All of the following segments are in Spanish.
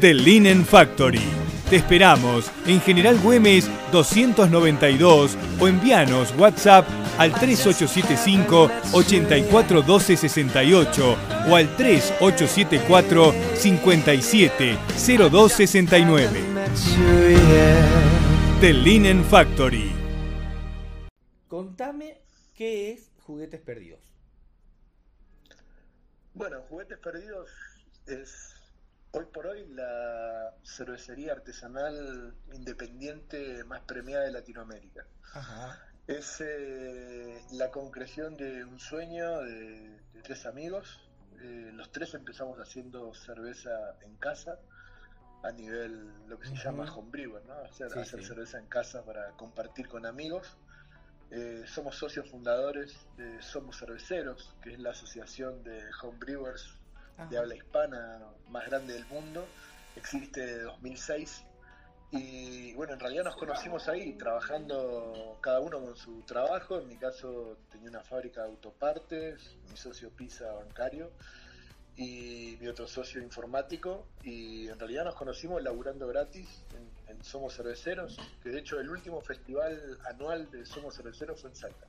The Linen Factory. Te esperamos en General Güemes 292 o envíanos WhatsApp al 3875 841268 o al 3874 570269. Matsuri hair. The Linen Factory. Contame qué es Juguetes Perdidos. Bueno, Juguetes Perdidos es hoy por hoy la cervecería artesanal independiente más premiada de Latinoamérica. Ajá. Es eh, la concreción de un sueño de, de tres amigos. Eh, los tres empezamos haciendo cerveza en casa a nivel lo que se Ujú. llama homebrewer, ¿no? Hacer, Sí, hacer sí. cerveza en casa para compartir con amigos. Eh, somos socios fundadores de Somos Cerveceros, que es la asociación de homebrewers de habla hispana más grande del mundo. Existe desde 2006. Y bueno, en realidad nos conocimos ahí, trabajando cada uno con su trabajo. En mi caso tenía una fábrica de autopartes, mi socio Pisa bancario y mi otro socio informático. Y en realidad nos conocimos laburando gratis en, en Somos Cerveceros, que de hecho el último festival anual de Somos Cerveceros fue en Salta.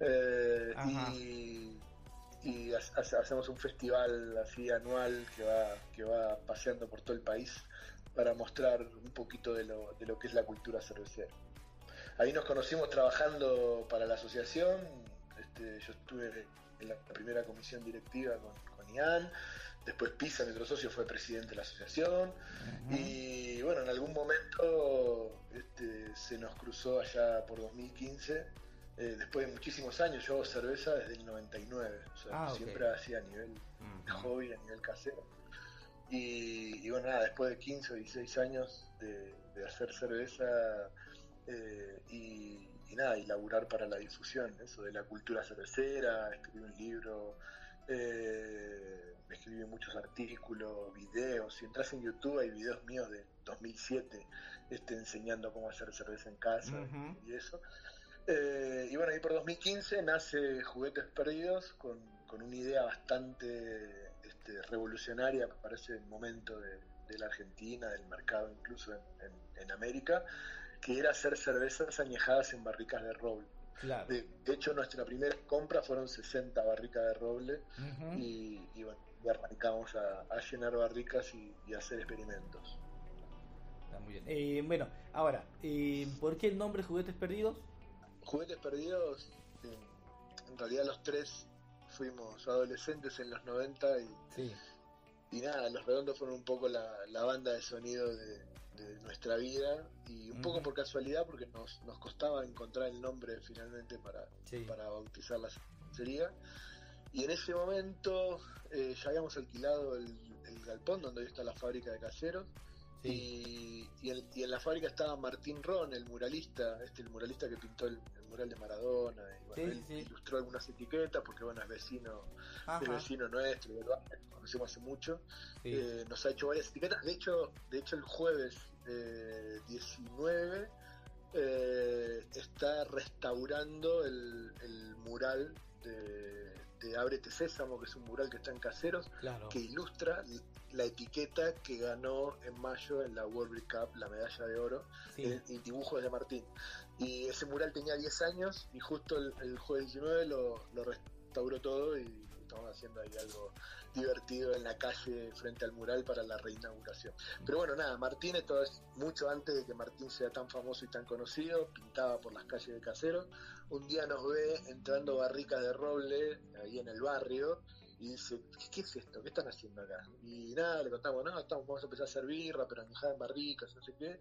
Eh, y y ha- hace- hacemos un festival así anual que va, que va paseando por todo el país para mostrar un poquito de lo, de lo que es la cultura cervecera. Ahí nos conocimos trabajando para la asociación, este, yo estuve en la primera comisión directiva con, con Ian, después Pisa, nuestro socio, fue presidente de la asociación, y bueno, en algún momento este, se nos cruzó allá por 2015, eh, después de muchísimos años, yo hago cerveza desde el 99, o sea, Ah, siempre hacía a nivel Ujú. hobby, a nivel casero. Y, y bueno, nada, después de 15 o 16 años de, de hacer cerveza eh, y, y nada, y laburar para la difusión, eso de la cultura cervecera, escribí un libro, eh, escribí muchos artículos, videos, si entras en YouTube hay videos míos de 2007 este, enseñando cómo hacer cerveza en casa y eso. Eh, y bueno, y por 2015 nace Juguetes Perdidos con, con una idea bastante este, revolucionaria para ese momento de, de la Argentina, del mercado incluso en, en- en América, que era hacer cervezas añejadas en barricas de roble. Claro. De, de hecho, nuestra primera compra fueron 60 barricas de roble y, y bueno, y arrancamos a, a llenar barricas y, hacer experimentos. Está muy bien. Eh, bueno, ahora, eh, ¿por qué el nombre Juguetes Perdidos? Juguetes Perdidos, en realidad los tres fuimos adolescentes en los 90 y, Sí. y nada, Los Redondos fueron un poco la, la banda de sonido de, de nuestra vida y un poco por casualidad porque nos, nos costaba encontrar el nombre finalmente para, Sí. para bautizar la cervecería. Y en ese momento eh, ya habíamos alquilado el, el galpón donde hoy está la fábrica de caseros Sí. y, y en, y en la fábrica estaba Martín Ron, el muralista, este el muralista que pintó el, mural de Maradona, y bueno, Sí, él sí. ilustró algunas etiquetas porque bueno es vecino, es vecino nuestro, del barrio, lo conocemos hace mucho, Sí. eh, nos ha hecho varias etiquetas, de hecho, de hecho el jueves eh, 19 eh, está restaurando el, el mural de, de Ábrete Sésamo, que es un mural que está en Caseros, Claro. que ilustra la etiqueta que ganó en mayo en la World Cup, la medalla de oro, Sí. el, el dibujo de Martín. Y ese mural tenía 10 años y justo el, el jueves 19 lo, lo restauró todo y estamos haciendo ahí algo divertido en la calle frente al mural para la reinauguración. Pero bueno, nada, Martín, esto es mucho antes de que Martín sea tan famoso y tan conocido, pintaba por las calles de Casero. Un día nos ve entrando barricas de roble ahí en el barrio y dice, ¿qué es esto? ¿Qué están haciendo acá? Y nada, le contamos, no, estamos, vamos a empezar a hacer birra, pero en barricas, no sé qué.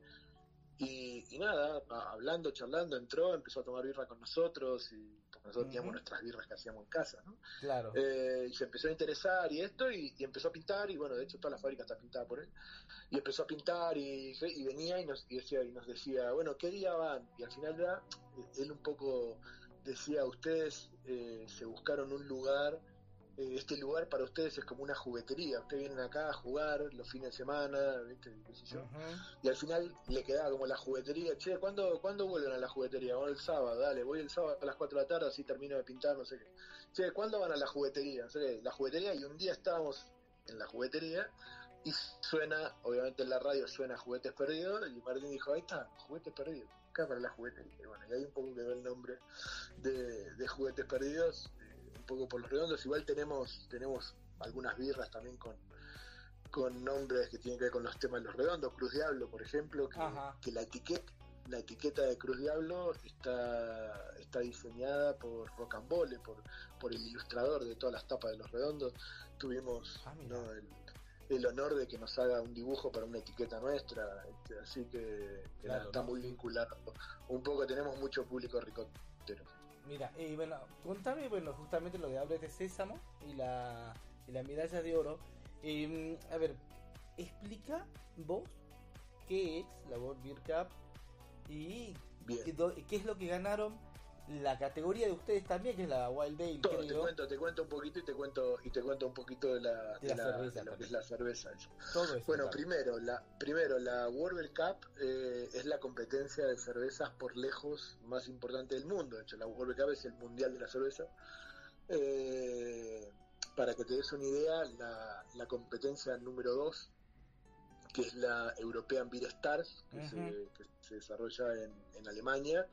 Y, y nada, hablando, charlando, entró, empezó a tomar birra con nosotros, y porque nosotros teníamos nuestras birras que hacíamos en casa, ¿no? Claro. Eh, y se empezó a interesar y esto, y, y empezó a pintar, y bueno, de hecho toda la fábrica está pintada por él, y empezó a pintar y, y venía y nos, y decía, y nos decía, bueno, ¿qué día van? Y al final ya, eh, él un poco decía, ustedes eh, se buscaron un lugar, eh, este lugar para ustedes es como una juguetería, ustedes vienen acá a jugar los fines de semana, ¿viste? ¿Qué sé yo? Ujú. Y al final le quedaba como la juguetería, che, ¿cuándo, ¿cuándo vuelven a la juguetería? Bueno, el sábado, dale, voy el sábado a las 4 de la tarde, así termino de pintar, no sé qué. Che, ¿cuándo van a la juguetería? No sé qué, la juguetería, y un día estábamos en la juguetería y suena, obviamente en la radio suena Juguetes Perdidos, y Martín dijo, ahí está, Juguetes Perdidos, acá para la juguetería. Y bueno, y ahí un poco quedó el nombre de, de Juguetes Perdidos, un poco por los redondos. Igual tenemos, tenemos algunas birras también con con nombres que tienen que ver con los temas de los redondos, Cruz Diablo, por ejemplo, que, la etiqueta la etiqueta de Cruz Diablo está, está diseñada por Rocambole, por, por el ilustrador de todas las tapas de los redondos. Tuvimos Ah, el, el honor de que nos haga un dibujo para una etiqueta nuestra, este, así que, que Claro, está ¿no? muy vinculado. Un poco tenemos mucho público ricotero. Mira, y bueno, contame, bueno, justamente lo que hablas de Sésamo y la, y la medalla de oro. Eh, a ver, explica vos qué es la World Beer Cup y qué, do- qué es lo que ganaron la categoría de ustedes también, que es la Wild Dale, Todo, te cuento, te cuento un poquito y te cuento y te cuento un poquito de la, De la de la- cerveza de lo que es la cerveza. eso. Todo eso. Bueno, primero, la, primero, la World Cup eh, es la competencia de cervezas por lejos más importante del mundo. De hecho, la World Cup es el mundial de la cerveza. Eh, para que te des una idea, la, la competencia número 2, que es la European Beer Stars, que, se, que se desarrolla en, en Alemania,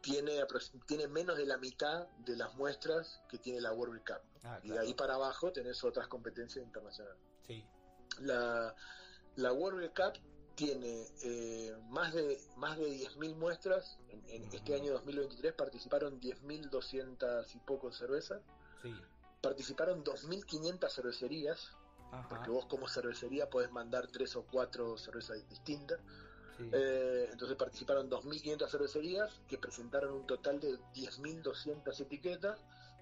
tiene, tiene menos de la mitad de las muestras que tiene la World Cup. Ah, Y de ahí para abajo tenés otras competencias internacionales Sí. la, la World Cup tiene eh, más de más de 10.000 muestras. En, en este Ujú. año 2023 participaron 10.200 y poco cervezas. Sí. Participaron 2.500 cervecerías, Ajá. porque vos como cervecería podés mandar tres o cuatro cervezas distintas. Sí. Eh, entonces participaron 2.500 cervecerías que presentaron un total de 10.200 etiquetas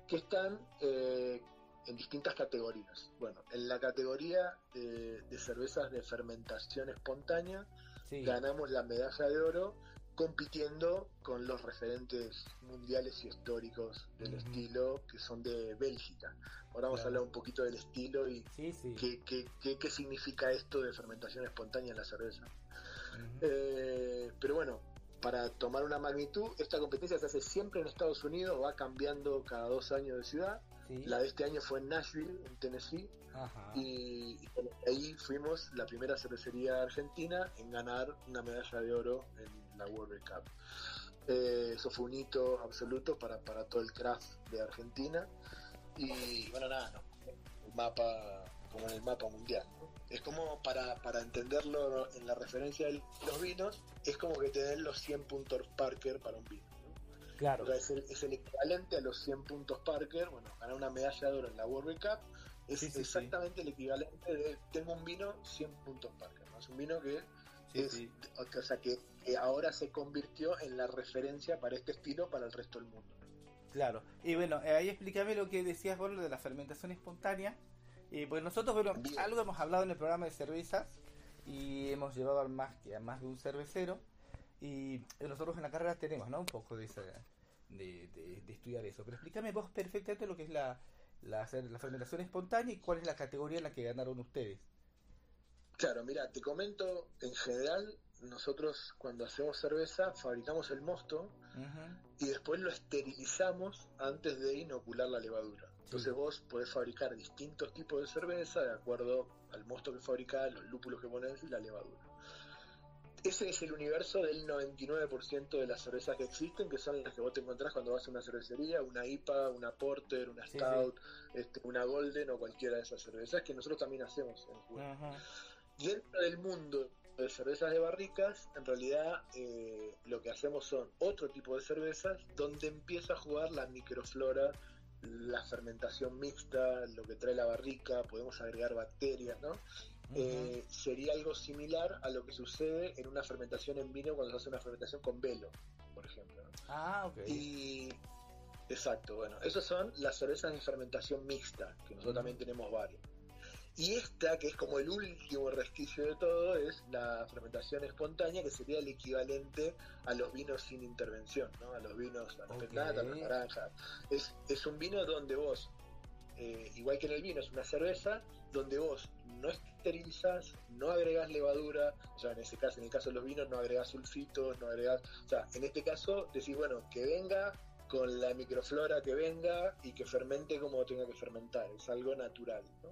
que están eh, en distintas categorías. Bueno, en la categoría de, de cervezas de fermentación espontánea sí. ganamos la medalla de oro compitiendo con los referentes mundiales y históricos del estilo que son de Bélgica. Ahora vamos Claro. a hablar un poquito del estilo y Sí, sí. qué, qué, qué, qué significa esto de fermentación espontánea en la cerveza. Eh, pero bueno, para tomar una magnitud, esta competencia se hace siempre en Estados Unidos, va cambiando cada dos años de ciudad. Sí. La de este año fue en Nashville, en Tennessee, Ajá. y, y bueno, ahí fuimos la primera cervecería argentina en ganar una medalla de oro en la World Cup. Eh, eso fue un hito absoluto para, para todo el craft de Argentina. Y bueno, nada, no, el mapa, como en el mapa mundial. ¿no? Es como para, para entenderlo en la referencia de los vinos, es como que te den los 100 puntos Parker para un vino. ¿no? Claro. O sea, es, el, es el equivalente a los 100 puntos Parker. Bueno, ganar una medalla de oro en la World Cup es Sí, sí, sí. exactamente el equivalente de tengo un vino 100 puntos Parker. ¿no? Es un vino que es, o sea, que, que ahora se convirtió en la referencia para este estilo para el resto del mundo. Claro. Y bueno, eh, ahí explícame lo que decías vos de la fermentación espontánea. Y pues nosotros, bueno, Bien. algo hemos hablado en el programa de cervezas y hemos llevado al más que a más de un cervecero. Y nosotros en la carrera tenemos, ¿no? Un poco de, esa, de, de- de estudiar eso. Pero explícame vos perfectamente lo que es la, la, la fermentación espontánea y cuál es la categoría en la que ganaron ustedes. Claro, mira, te comento, en general, nosotros cuando hacemos cerveza fabricamos el mosto y después lo esterilizamos antes de inocular la levadura. Entonces Sí. vos podés fabricar distintos tipos de cerveza de acuerdo al mosto que fabricás, los lúpulos que pones y la levadura. ese es el universo del 99% de las cervezas que existen, que son las que vos te encontrás cuando vas a una cervecería, una IPA, una Porter, una Sí, Stout, Este, una Golden o cualquiera de esas cervezas que nosotros también hacemos en Cuba. Dentro del mundo de cervezas de barricas, en realidad eh, lo que hacemos son otro tipo de cervezas donde empieza a jugar la microflora, la fermentación mixta, lo que trae la barrica, podemos agregar bacterias, ¿no? Eh, sería algo similar a lo que sucede en una fermentación en vino cuando se hace una fermentación con velo, por ejemplo. ¿no? Ah, ok. Y exacto, bueno, esas son las cervezas de fermentación mixta, que nosotros también tenemos varias. Y esta, que es como el último resquicio de todo, es la fermentación espontánea, que sería el equivalente a los vinos sin intervención, ¿no? A los vinos, a las Ok. penatas, a las naranjas. Es, es un vino donde vos, eh, igual que en el vino, es una cerveza donde vos no esterilizás, no agregás levadura, o sea, en ese caso, en el caso de los vinos, no agregás sulfitos, no agregás, o sea, en este caso decís, bueno, que venga con la microflora que venga y que fermente como tenga que fermentar, es algo natural, ¿no?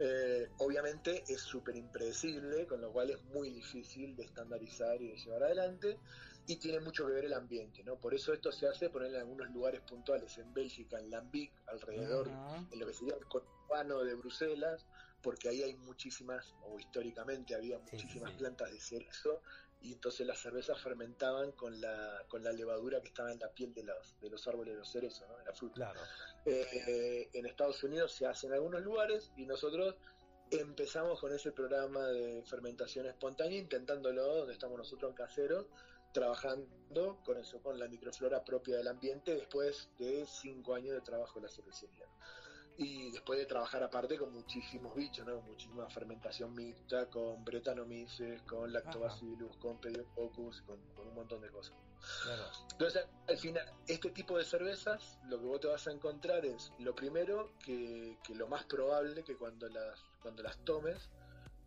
Eh, obviamente es súper impredecible, con lo cual es muy difícil de estandarizar y de llevar adelante, y tiene mucho que ver el ambiente, ¿no? Por eso esto se hace poner en algunos lugares puntuales, en Bélgica, en Lambic, alrededor, en lo que sería el conurbano de Bruselas, porque ahí hay muchísimas, o históricamente había Sí, muchísimas sí. plantas de cerezo, y entonces las cervezas fermentaban con la, con la levadura que estaba en la piel de los, de los árboles de los cerezos, ¿no? de la fruta. Claro. Eh, en Estados Unidos se hace en algunos lugares y nosotros empezamos con ese programa de fermentación espontánea, intentándolo donde estamos nosotros en casero, trabajando con eso, con la microflora propia del ambiente, después de cinco años de trabajo en la cervecería. Y después de trabajar aparte con muchísimos bichos, ¿no? muchísima fermentación mixta, con bretanomices, con lactobacillus, con pediococcus, con, con un montón de cosas. Claro. Entonces, al final, este tipo de cervezas, lo que vos te vas a encontrar es, lo primero, que, que lo más probable que cuando las, cuando las tomes,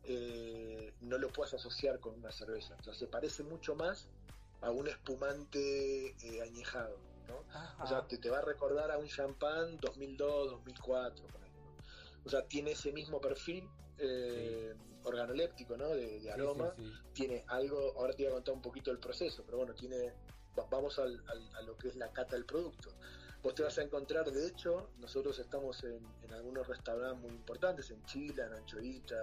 eh, no lo puedas asociar con una cerveza. O sea, se parece mucho más a un espumante eh, añejado, ¿no? Ajá. O sea, te, te va a recordar a un champán 2002, 2004, por ahí, ¿no? O sea, tiene ese mismo perfil eh, organoléptico, ¿no? De, aroma sí, sí. tiene algo, ahora te voy a contar un poquito el proceso, pero bueno, tiene, va- vamos al- al- a lo que es la cata del producto. Vos te vas a encontrar, de hecho, nosotros estamos en, en algunos restaurantes muy importantes, en Chile, en Anchoita,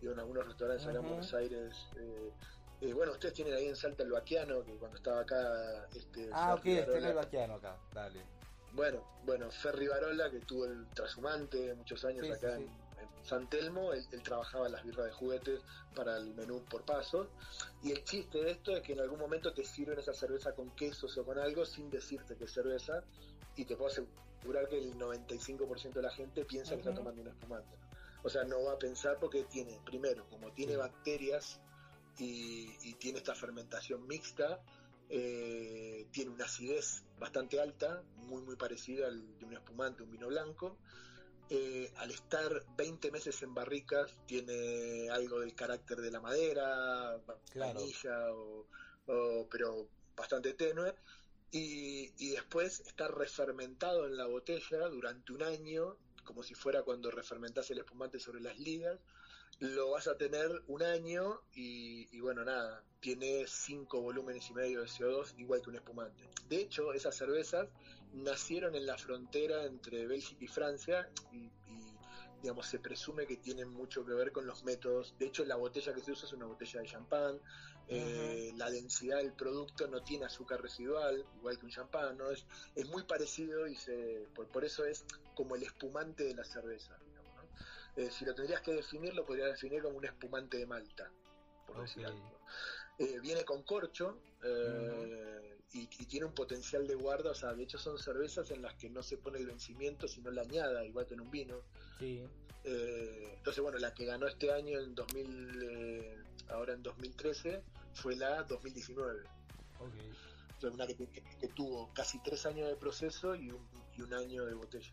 y, y en algunos restaurantes acá en Ujú. Buenos Aires. eh, eh, bueno, ustedes tienen ahí en Salta el Vaquiano, que cuando estaba acá... Este, Ah, ok, está el vaquiano acá. Dale. bueno, bueno, Ferry Barola, que tuvo el trashumante muchos años Sí, acá sí, en, en San Telmo, él, él trabajaba las birras de juguetes para el menú por pasos. Y el chiste de esto es que en algún momento te sirven esa cerveza con quesos o con algo sin decirte que es cerveza. Y te puedo asegurar que el 95% de la gente piensa que está tomando un espumante. O sea, no va a pensar porque tiene, primero, como tiene bacterias y, y tiene esta fermentación mixta, eh, tiene una acidez bastante alta, muy muy parecida al de un espumante, un vino blanco. Eh, al estar 20 meses en barricas, tiene algo del carácter de la madera, va- Claro. vainilla, o, o- pero bastante tenue. Y, y después está refermentado en la botella durante un año, como si fuera cuando refermentas el espumante sobre las ligas. Lo vas a tener un año y, y bueno, nada, tiene cinco volúmenes y medio de CO2, igual que un espumante. De hecho, esas cervezas nacieron en la frontera entre Bélgica y Francia y, y, digamos, se presume que tienen mucho que ver con los métodos. De hecho, la botella que se usa es una botella de champán. eh, la densidad del producto no tiene azúcar residual, igual que un champán, ¿no? Es, es muy parecido y se, por, por eso es como el espumante de la cerveza. Eh, si lo tendrías que definir, lo podrías definir como un espumante de Malta, por decir algo. Eh, viene con corcho eh, y, y tiene un potencial de guarda, o sea, de hecho son cervezas en las que no se pone el vencimiento, sino la añada, igual que en un vino. Sí. Eh, entonces, bueno, la que ganó este año en 2000, eh, ahora en 2013, fue la 2019. Ok. Fue una que, que- que tuvo casi tres años de proceso y un, y un año de botella.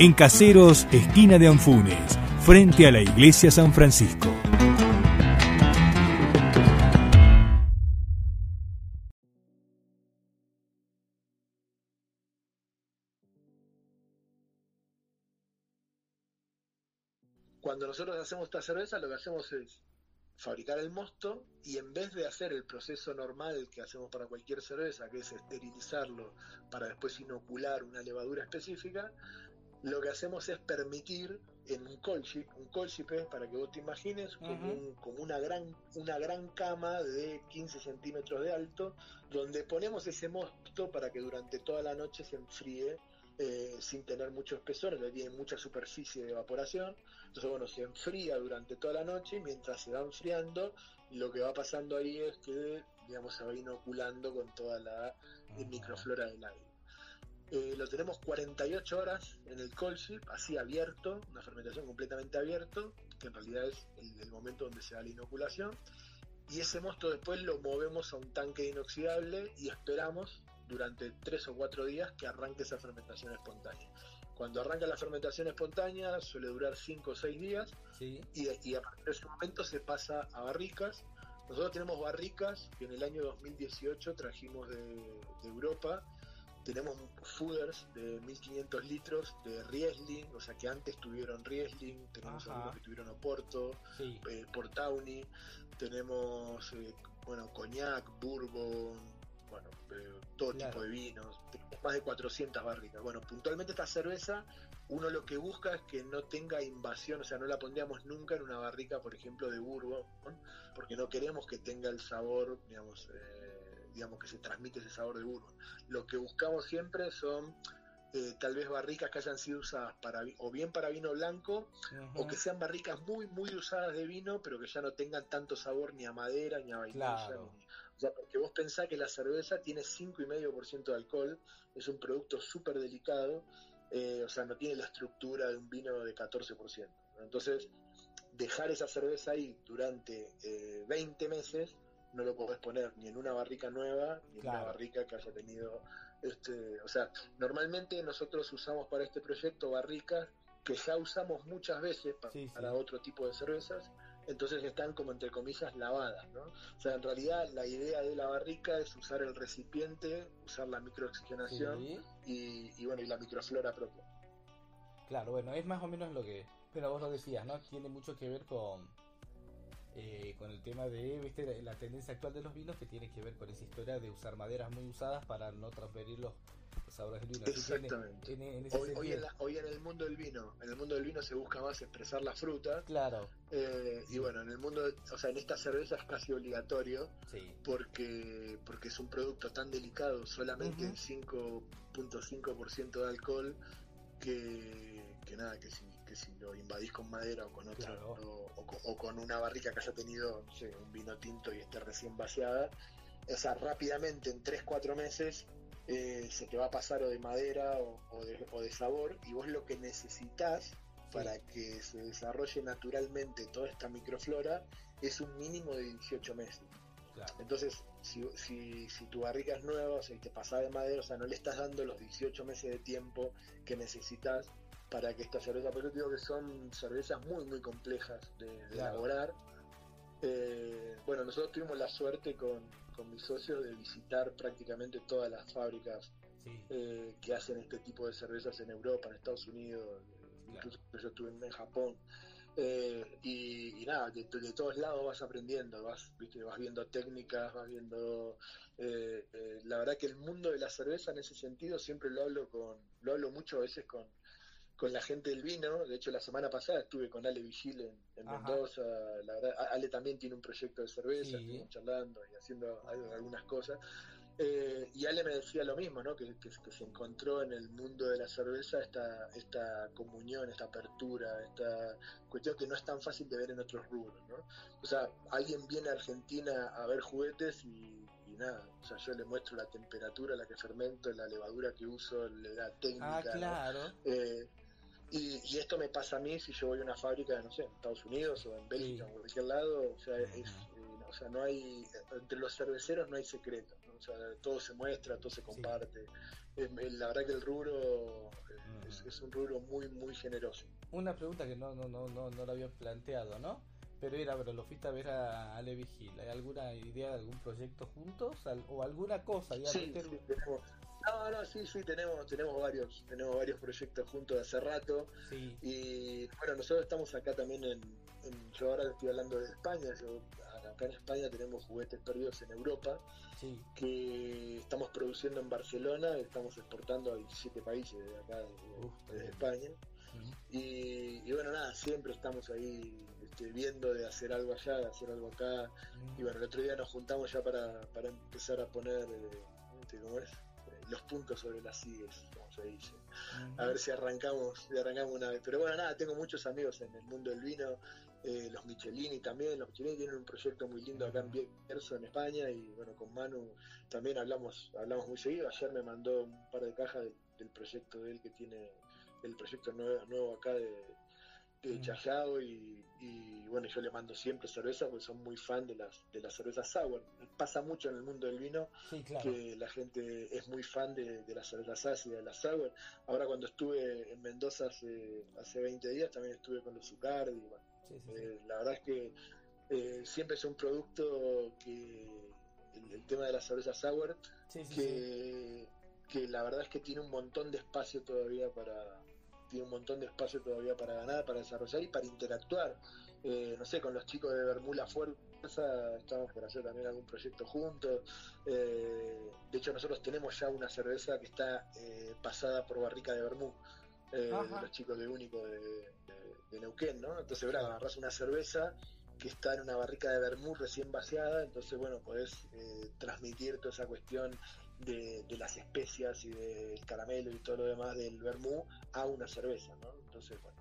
En Caseros, esquina de Anfunes, frente a la iglesia San Francisco. Cuando nosotros hacemos esta cerveza, lo que hacemos es fabricar el mosto y en vez de hacer el proceso normal que hacemos para cualquier cerveza, que es esterilizarlo para después inocular una levadura específica, lo que hacemos es permitir en un colchip, un colchip es, para que vos te imagines, como, un- como una, gran, una gran cama de 15 centímetros de alto, donde ponemos ese mosto para que durante toda la noche se enfríe eh, sin tener mucho espesor, que tiene mucha superficie de evaporación. Entonces, bueno, se enfría durante toda la noche y mientras se va enfriando, lo que va pasando ahí es que, digamos, se va inoculando con toda la microflora del aire. Eh, lo tenemos 48 horas en el cold ship, así abierto, una fermentación completamente abierto, que en realidad es el, el momento donde se da la inoculación. Y ese mosto después lo movemos a un tanque inoxidable y esperamos durante 3 o 4 días que arranque esa fermentación espontánea. Cuando arranca la fermentación espontánea suele durar 5 o 6 días Sí. y, y a partir de ese momento se pasa a barricas. Nosotros tenemos barricas que en el año 2018 trajimos de, de Europa. Tenemos fooders de 1500 litros de Riesling, o sea que antes tuvieron Riesling, tenemos Ajá. algunos que tuvieron Oporto, Sí. eh, Portauni, tenemos eh, bueno, coñac, bourbon, bueno, eh, todo Claro. tipo de vinos, más de 400 barricas. Bueno, puntualmente esta cerveza, uno lo que busca es que no tenga invasión, o sea, no la pondríamos nunca en una barrica, por ejemplo, de bourbon, porque no queremos que tenga el sabor, digamos, eh, digamos que se transmite ese sabor de bourbon. Lo que buscamos siempre son eh, tal vez barricas que hayan sido usadas para o bien para vino blanco o que sean barricas muy, muy usadas de vino, pero que ya no tengan tanto sabor ni a madera, ni a vainilla. Claro. ni- O sea, porque vos pensás que la cerveza tiene 5,5% de alcohol, es un producto súper delicado, eh, o sea, no tiene la estructura de un vino de 14%. ¿no? Entonces, dejar esa cerveza ahí durante eh, 20 meses, no lo podés poner ni en una barrica nueva, ni en una barrica que haya tenido... Este, o sea, normalmente nosotros usamos para este proyecto barricas que ya usamos muchas veces pa- Sí, sí. para otro tipo de cervezas, entonces están como entre comillas lavadas, ¿no? O sea, en realidad la idea de la barrica es usar el recipiente, usar la microoxigenación Sí. y, y bueno, y la microflora propia. Claro, bueno, es más o menos lo que. Pero vos lo decías, ¿no? Tiene mucho que ver con. Eh, con el tema de, viste, la, la tendencia actual de los vinos que tiene que ver con esa historia de usar maderas muy usadas para no transferir los, los sabores del vino. En- Exactamente. En, en ese Hoy, hoy, en la- hoy en el mundo del vino, en el mundo del vino se busca más expresar la fruta Claro, eh, y bueno, en el mundo, o sea, en esta cerveza es casi obligatorio sí. porque porque es un producto tan delicado, solamente Ujú. en 5.5% de alcohol, que, que nada, que si, que si lo invadís con madera o con otro, Claro. o, o con, o con una barrica que haya tenido no sé, un vino tinto y esté recién vaciada, o sea, rápidamente en 3-4 meses eh, se te va a pasar o de madera o, o de, o de sabor, y vos lo que necesitas para que se desarrolle naturalmente toda esta microflora es un mínimo de 18 meses. Claro. Entonces, si, si, si tu barrica es nueva, o sea, y te pasa de madera, o sea, no le estás dando los 18 meses de tiempo que necesitas para que esta cerveza, te digo que son cervezas muy, muy complejas de, de Claro. elaborar. Eh, bueno, nosotros tuvimos la suerte con, con mis socios de visitar prácticamente todas las fábricas Sí. eh, que hacen este tipo de cervezas en Europa, en Estados Unidos, incluso yo estuve en, en Japón. Eh, y, y nada, de, de todos lados vas aprendiendo, vas, ¿viste? vas viendo técnicas, vas viendo... eh, eh, la verdad que el mundo de la cerveza en ese sentido siempre lo hablo con lo hablo mucho a veces con, con la gente del vino. De hecho, la semana pasada estuve con Ale Vigil en. Mendoza. La verdad, Ale también tiene un proyecto de cerveza, Sí. estuvimos charlando y haciendo algunas cosas. Eh, y Ale me decía lo mismo, ¿no? Que, que- que se encontró en el mundo de la cerveza esta, esta comunión, esta apertura, esta cuestión que no es tan fácil de ver en otros rubros, ¿no? O sea, alguien viene a Argentina a ver juguetes y, y nada, o sea, yo le muestro la temperatura a la que fermento, la levadura que uso, la técnica, Ah, ¿no? claro. Eh, y, y esto me pasa a mí si yo voy a una fábrica, no sé, en Estados Unidos o en Bélgica Sí. o en cualquier lado, o sea, es, eh, o sea, no hay, entre los cerveceros no hay secreto, ¿no? o sea, todo se muestra, todo se comparte. Es- la verdad que el rubro eh, es, es un rubro muy, muy generoso. Una pregunta que no, no, no, no, no lo había planteado, ¿no? Pero era, pero lo fuiste a ver a Ale Vigil. ¿Hay alguna idea de algún proyecto juntos? ¿O alguna cosa? digamos, Sí, sí, tenemos, no, no, sí, sí, tenemos, tenemos varios, tenemos varios proyectos juntos de hace rato. sí. Y bueno, nosotros estamos acá también en, en- yo ahora estoy hablando de España, yo acá en España tenemos juguetes perdidos en Europa, Sí. que estamos produciendo en Barcelona, estamos exportando a 17 países de acá, de, Uf, de bien. España. Y bueno, nada, siempre estamos ahí este, viendo de hacer algo allá, de hacer algo acá. Y bueno, el otro día nos juntamos ya para, para empezar a poner, eh, este, ¿cómo es? Los puntos sobre las sillas, como se dice a ver si arrancamos, si arrancamos una vez. Pero bueno, nada, tengo muchos amigos en el mundo del vino, eh, los Michelini también, los Michelini tienen un proyecto muy lindo acá en Bierzo, en España, y bueno, con Manu también hablamos, hablamos muy seguido. Ayer me mandó un par de cajas del, del proyecto de él que tiene, el proyecto nuevo, nuevo acá de, de Mm. Chayao y, y, bueno, yo le mando siempre cerveza porque son muy fan de las, de las cervezas sour. Pasa mucho en el mundo del vino Sí, claro. que la gente es muy fan de, de las cervezas ácidas, de las sour. Ahora cuando estuve en Mendoza hace, hace 20 días también estuve con los Zucardi. y bueno, Sí, sí, sí. eh, la verdad es que eh, siempre es un producto que el, el tema de la cerveza sour que, que la verdad es que tiene un montón de espacio todavía para tiene un montón de espacio todavía para ganar, para desarrollar y para interactuar. Eh, no sé, con los chicos de Bermuda Fuerza estamos por hacer también algún proyecto juntos. Eh, de hecho, nosotros tenemos ya una cerveza que está eh, pasada por barrica de Bermú. de los chicos de Único de, de- de Neuquén, ¿no? Entonces, verá, agarrás una cerveza que está en una barrica de vermú recién vaciada, entonces bueno, podés eh, transmitir toda esa cuestión de, de las especias y del caramelo y todo lo demás del vermú a una cerveza, ¿no? Entonces, bueno,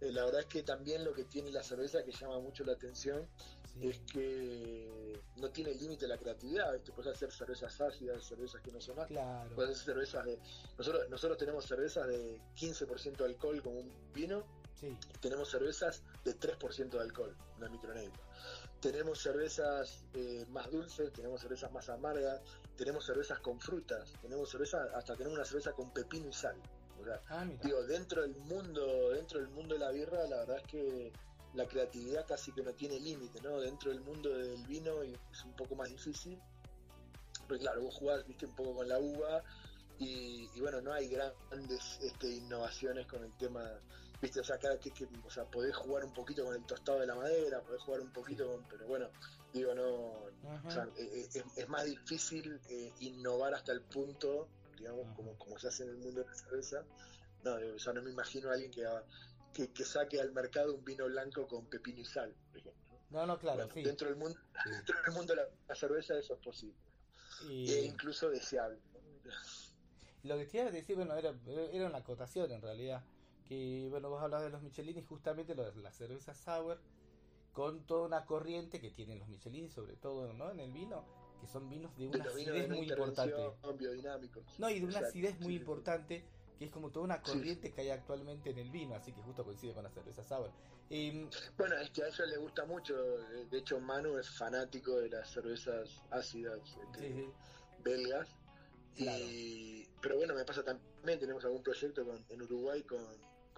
eh, la verdad es que también lo que tiene la cerveza que llama mucho la atención Sí. es que no tiene límite la creatividad, ¿viste? Puedes hacer cervezas ácidas, cervezas que no son ácidas, Claro. puedes hacer cervezas de... Nosotros, nosotros tenemos cervezas de 15% de alcohol como un vino, Sí. tenemos cervezas de 3% de alcohol, una micronegra. Tenemos cervezas eh, más dulces, tenemos cervezas más amargas, tenemos cervezas con frutas, tenemos cervezas, hasta tenemos una cerveza con pepino y sal. O sea, Ah, digo, dentro del mundo, dentro del mundo de la birra, la verdad es que la creatividad casi que no tiene límite, ¿no? Dentro del mundo del vino es un poco más difícil. Porque claro, vos jugás, viste, un poco con la uva y, y bueno, no hay grandes este, innovaciones con el tema, viste, o sea, cada que, que- o sea, podés jugar un poquito con el tostado de la madera, podés jugar un poquito con, pero bueno, digo, no, Ajá. o sea, eh, eh, es, es más difícil eh, innovar hasta el punto, digamos, Ajá. como, como se hace en el mundo de la cerveza. No, digo, o sea, no me imagino a alguien que, haga- que, que saque al mercado un vino blanco con pepino y sal, por ejemplo. No, no, claro, Bueno, sí. dentro, del mundo, Sí. dentro del mundo de la, la cerveza eso es posible, Y- e incluso deseable. ¿no? Lo que te iba a decir, bueno, era, era una acotación en realidad. Que, bueno, vos hablabas de los Michelini, justamente lo de la cerveza sour, con toda una corriente que tienen los Michelini, sobre todo, ¿no? En el vino, que son vinos de una acidez de muy importante. No, y de una Exacto, acidez sí, muy sí, importante, que es como toda una Sí. corriente que hay actualmente en el vino, así que justo coincide con la cerveza sour. Em, Bueno, es que a ella le gusta mucho. De hecho, Manu es fanático de las cervezas ácidas este, belgas. Claro. Y, pero bueno, me pasa también, tenemos algún proyecto con- en Uruguay con,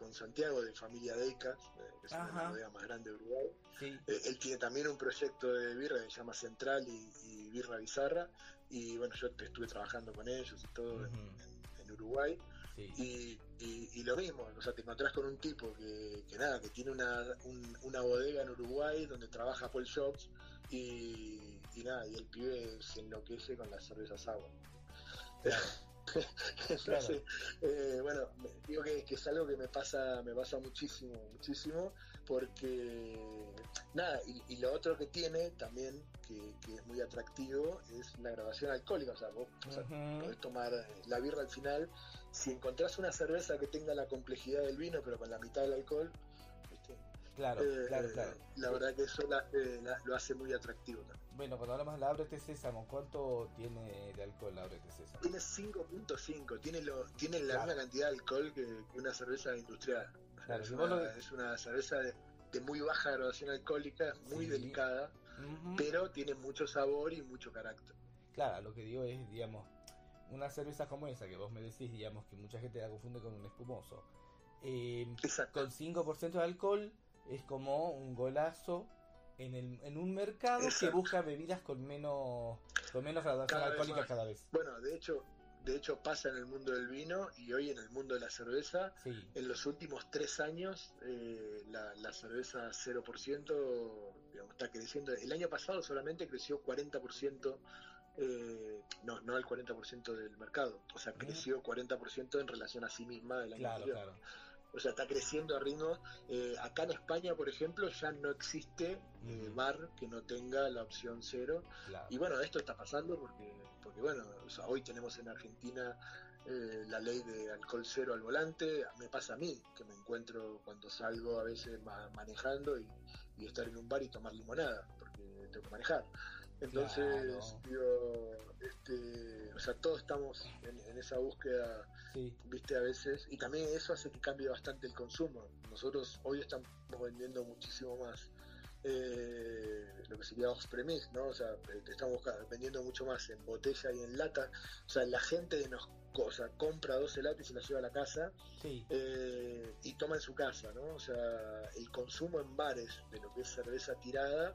con Santiago de Familia Deicas, eh, que es Ajá. la bodega más grande de Uruguay. sí. Eh, él tiene también un proyecto de birra que se llama Central y, y Birra Bizarra. Y bueno, yo estuve trabajando con ellos y todo en- Ujú. en- en Uruguay. sí. Y, y- y lo mismo, o sea, te encontrás con un tipo que, que nada, que tiene una, un- una bodega en Uruguay donde trabaja Paul Shops y, y nada, y el pibe se enloquece con las cervezas agua. Claro. Entonces, eh, bueno, digo que, que es algo que me pasa, me pasa muchísimo, muchísimo, porque nada, y, y lo otro que tiene también, que, que es muy atractivo es la graduación alcohólica. O sea, vos o sea, Ujú. podés tomar eh, la birra al final. Si encontrás una cerveza que tenga la complejidad del vino, pero con la mitad del alcohol, ¿viste? Claro, Eh, claro, claro. la verdad que eso la- eh, la- lo hace muy atractivo también. Bueno, cuando hablamos de la Ábrete Sésamo, ¿cuánto tiene de alcohol la Ábrete Sésamo? Tiene 5.5, tiene, lo, tiene la Claro. misma cantidad de alcohol que, que una cerveza industrial. Claro, es, una, lo- es una cerveza de, de muy baja graduación alcohólica, muy Sí. delicada, Ujú. pero tiene mucho sabor y mucho carácter. Claro, lo que digo es, digamos, una cerveza como esa que vos me decís, digamos, que mucha gente la confunde con un espumoso. Eh, Exacto. con 5% de alcohol es como un golazo en, el, en un mercado que Exacto. busca bebidas con menos con menos vez alcohólica cada vez. Bueno, de hecho, de hecho pasa en el mundo del vino y hoy en el mundo de la cerveza. Sí, En los últimos tres años, eh, la, la cerveza 0% digamos, está creciendo. El año pasado solamente creció 40%, eh, no, no el 40% del mercado, o sea, creció 40% en relación a sí misma el año claro, anterior. claro. O sea, está creciendo a ritmo. eh, acá en España, por ejemplo, ya no existe eh, bar que no tenga la opción cero. claro. Y bueno, esto está pasando porque, porque bueno, o sea, hoy tenemos en Argentina eh, la ley de alcohol cero al volante. Me pasa a mí, que me encuentro cuando salgo a veces ma- manejando y, y estar en un bar y tomar limonada, porque tengo que manejar. Entonces, Claro. digo, este, o sea, todos estamos en, en esa búsqueda, Sí, viste, a veces, y también eso hace que cambie bastante el consumo. Nosotros hoy estamos vendiendo muchísimo más eh, lo que sería off-premise, ¿no? O sea, eh, estamos vendiendo mucho más en botella y en lata. O sea, la gente nos co- o sea, compra 12 latas y se las lleva a la casa sí, eh, y toma en su casa, ¿no? O sea, el consumo en bares de lo que es cerveza tirada,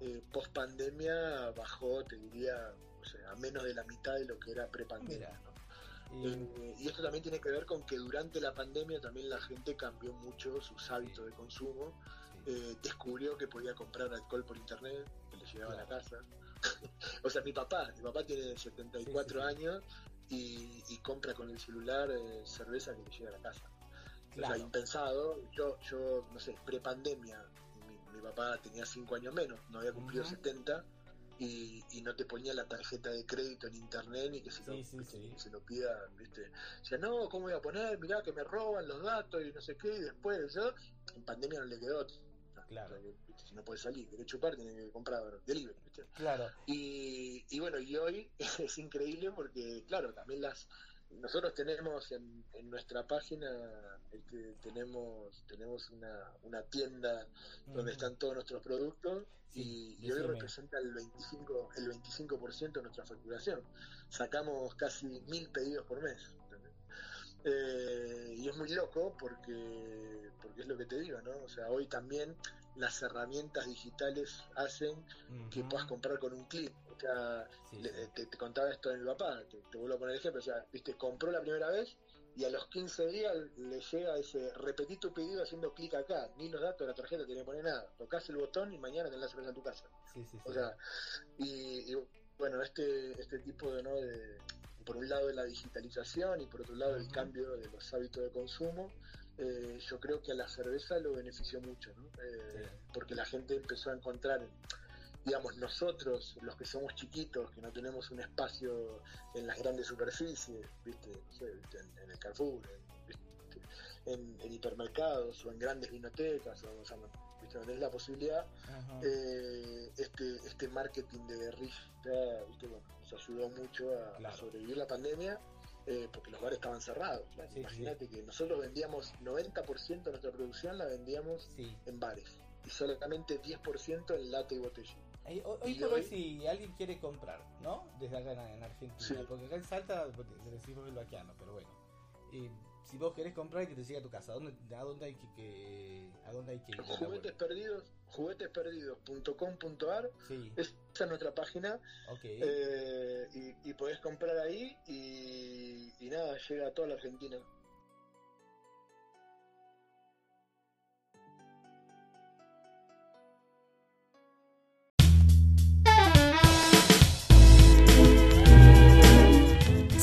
eh, post pandemia bajó, te diría, o sea, a menos de la mitad de lo que era pre-pandemia. ¿no? Y- Eh, y esto también tiene que ver con que durante la pandemia también la gente cambió mucho sus hábitos de consumo. sí. Eh, descubrió que podía comprar alcohol por internet, que le llegaba a la casa. o sea, mi papá, mi papá tiene 74 Sí, sí, sí. años y, y compra con el celular eh, cerveza que le llega a la casa. O sea, impensado. Yo, yo no sé, prepandemia, mi, mi papá tenía 5 años menos, no había cumplido Ujú. 70 y, y no te ponía la tarjeta de crédito en internet ni que se, lo, Sí, sí, viste, sí. que se lo pida, ¿viste? Decía, no, ¿cómo voy a poner? Mirá que me roban los datos y no sé qué, y después yo, en pandemia no le quedó. Claro. O sea. Si no puede salir, quiere chupar, tiene que comprar delivery, ¿viste? Claro, Y, y bueno, y hoy es increíble porque, claro, también las nosotros tenemos en, en nuestra página este, tenemos tenemos una, una tienda donde están todos nuestros productos Sí, y, y hoy representa el 25 el 25% de nuestra facturación. Sacamos casi mil pedidos por mes. Eh, y es muy loco porque porque es lo que te digo, ¿no? O sea, hoy también las herramientas digitales hacen que puedas comprar con un clic. O sea, Sí, le- sí. te, te contaba esto de mi papá, te, te vuelvo a poner el ejemplo, o sea, viste, compró la primera vez y a los 15 días le llega ese, repetí tu pedido haciendo clic acá, ni los datos de la tarjeta te le pone nada, tocas el botón y mañana la cerveza en tu casa. Sí. O sea, y, y, bueno, este, este tipo de, ¿no? de, por un lado de la digitalización y por otro lado el cambio de los hábitos de consumo, eh, yo creo que a la cerveza lo benefició mucho, ¿no? Eh, porque la gente empezó a encontrar, digamos, nosotros, los que somos chiquitos, que no tenemos un espacio en las grandes superficies, ¿viste? No sé, ¿viste? En, en el Carrefour, en, ¿viste? en, en hipermercados o en grandes vinotecas, o, o sea, ¿viste? no tenés la posibilidad eh, este, este marketing de guerrilla ¿viste? Bueno, nos ayudó mucho a, sobrevivir la pandemia eh, porque los bares estaban cerrados. Sí, sí, Imagínate que nosotros vendíamos 90% de nuestra producción la vendíamos Sí. en bares y solamente 10% en lata y botella. Hoy, hoy por hoy, si alguien quiere comprar, ¿no? Desde acá en, en Argentina, Sí. porque acá en Salta decimos el vaquiano, pero bueno. Eh, si vos querés comprar y que te llegue a tu casa, ¿a dónde, a dónde hay que, que- a dónde hay que ir? la Juguetes perdidos, juguetesperdidos.com.ar, Sí, esa es nuestra página ok. eh, y, y podés comprar ahí y, y nada, llega a toda la Argentina.